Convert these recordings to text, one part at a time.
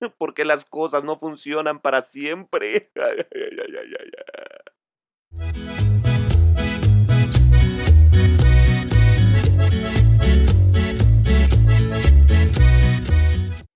Porque las cosas no funcionan para siempre.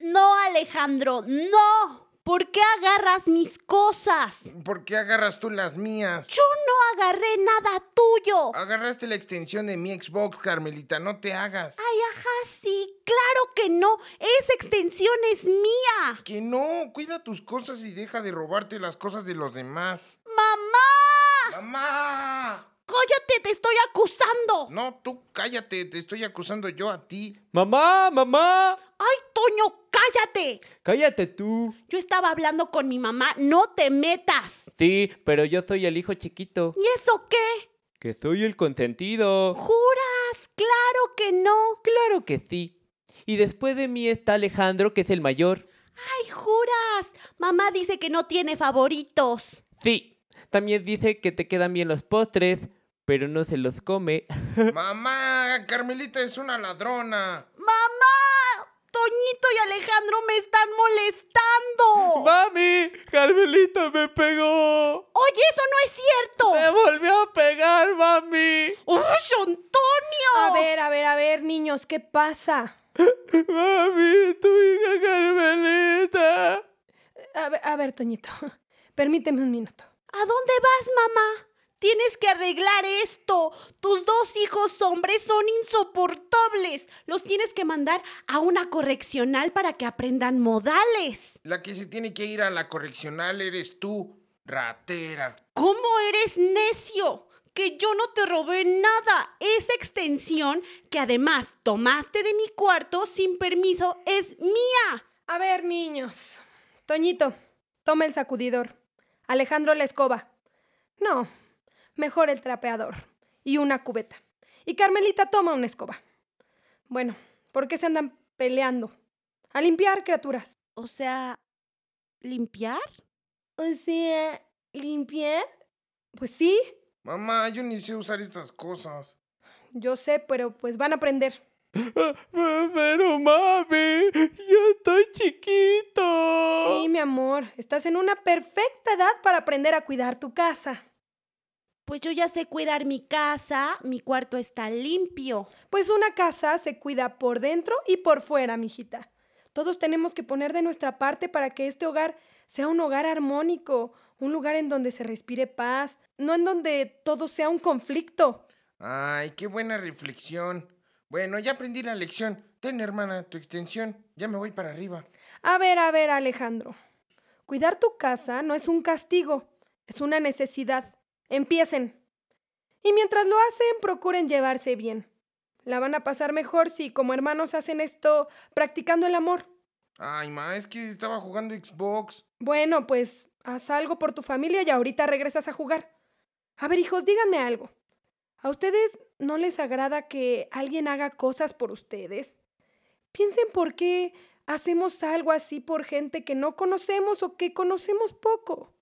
No, Alejandro, no. ¿Por qué agarras mis cosas? ¿Por qué agarras tú las mías? Yo no agarré nada tuyo. Agarraste la extensión de mi Xbox, Carmelita, no te hagas. Ay, ajá, sí, claro que no. Esa extensión es mía. Que no, cuida tus cosas y deja de robarte las cosas de los demás. ¡Mamá! ¡Mamá! ¡Cállate, te estoy acusando! No, tú cállate, te estoy acusando yo a ti. Mamá, mamá. ¡Ay, Toño, cállate! Cállate tú. Yo estaba hablando con mi mamá, no te metas. Sí, pero yo soy el hijo chiquito. ¿Y eso qué? Que soy el consentido. ¿Juras? Claro que no. Claro que sí. Y después de mí está Alejandro, que es el mayor. Ay, juras. Mamá dice que no tiene favoritos. Sí. También dice que te quedan bien los postres, pero no se los come. Mamá, Carmelita es una ladrona. ¡Mamá! Toñito y Alejandro me están molestando. ¡Mami! ¡Carmelita me pegó! Oye, eso no es cierto. ¡Me volvió a pegar, mami! ¡Uy, Antonio! A ver, a ver, a ver, niños, ¿qué pasa? ¡Mami, tu hija Carmelita! A ver, a ver, Toñito, permíteme un minuto. ¿A dónde vas, mamá? Tienes que arreglar esto. Tus dos hijos hombres son insoportables. Los tienes que mandar a una correccional para que aprendan modales. La que se tiene que ir a la correccional eres tú, ratera. ¿Cómo eres necio? Que yo no te robé nada. Esa extensión, que además tomaste de mi cuarto sin permiso, es mía. A ver, niños. Toñito, toma el sacudidor. Alejandro la escoba. No, mejor el trapeador. Y una cubeta. Y Carmelita toma una escoba. Bueno, ¿por qué se andan peleando? A limpiar, criaturas. O sea, ¿limpiar? O sea, ¿limpiar? Pues sí, Mamá, yo ni sé usar estas cosas. yo sé, pero pues van a aprender. Pero mami, yo estoy chiquito. Sí, mi amor, estás en una perfecta edad para aprender a cuidar tu casa. Pues yo ya sé cuidar mi casa, mi cuarto está limpio. Pues una casa se cuida por dentro y por fuera, mijita. Todos tenemos que poner de nuestra parte para que este hogar sea un hogar armónico, un lugar en donde se respire paz, no en donde todo sea un conflicto. Ay, qué buena reflexión. Bueno, ya aprendí la lección. Ten, hermana, tu extensión. Ya me voy para arriba. A ver, a ver, Alejandro. Cuidar tu casa no es un castigo, es una necesidad. Empiecen. Y mientras lo hacen, procuren llevarse bien. La van a pasar mejor si como hermanos hacen esto practicando el amor. Ay, ma, es que estaba jugando Xbox. Bueno, pues haz algo por tu familia y ahorita regresas a jugar. A ver, hijos, díganme algo. ¿A ustedes no les agrada que alguien haga cosas por ustedes? Piensen por qué hacemos algo así por gente que no conocemos o que conocemos poco.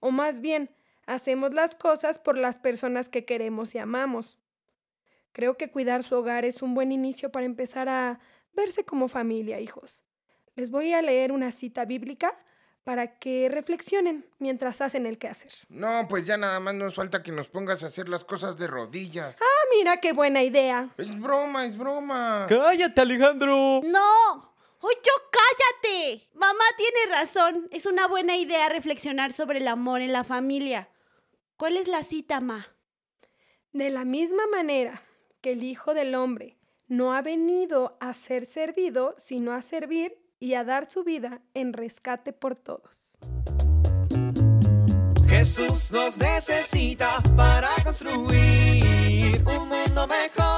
O más bien, hacemos las cosas por las personas que queremos y amamos. Creo que cuidar su hogar es un buen inicio para empezar a verse como familia, hijos. Les voy a leer una cita bíblica para que reflexionen mientras hacen el quehacer. No, pues ya nada más nos falta que nos pongas a hacer las cosas de rodillas. Ah, mira qué buena idea. Es broma, es broma. ¡Cállate, Alejandro! ¡No! ¡Oye, cállate! Mamá tiene razón. Es una buena idea reflexionar sobre el amor en la familia. ¿Cuál es la cita, Ma? De la misma manera que el Hijo del Hombre no ha venido a ser servido, sino a servir y a dar su vida en rescate por todos. Jesús nos necesita para construir un mundo mejor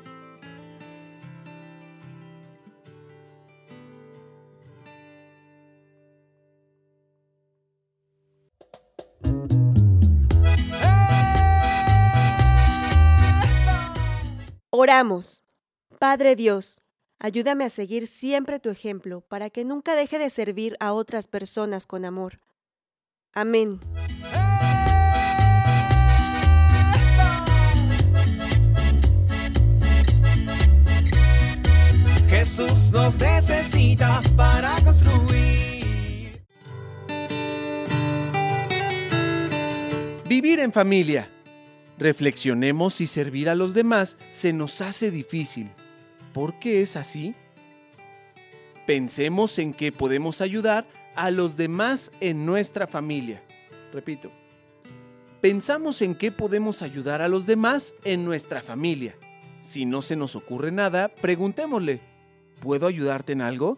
Oramos. Padre Dios, ayúdame a seguir siempre tu ejemplo para que nunca deje de servir a otras personas con amor. Amén. Jesús nos necesita para construir. Vivir en familia. Reflexionemos si servir a los demás se nos hace difícil. ¿Por qué es así? Pensemos en que podemos ayudar a los demás en nuestra familia. Repito, pensamos en qué podemos ayudar a los demás en nuestra familia. Si no se nos ocurre nada, preguntémosle, ¿puedo ayudarte en algo?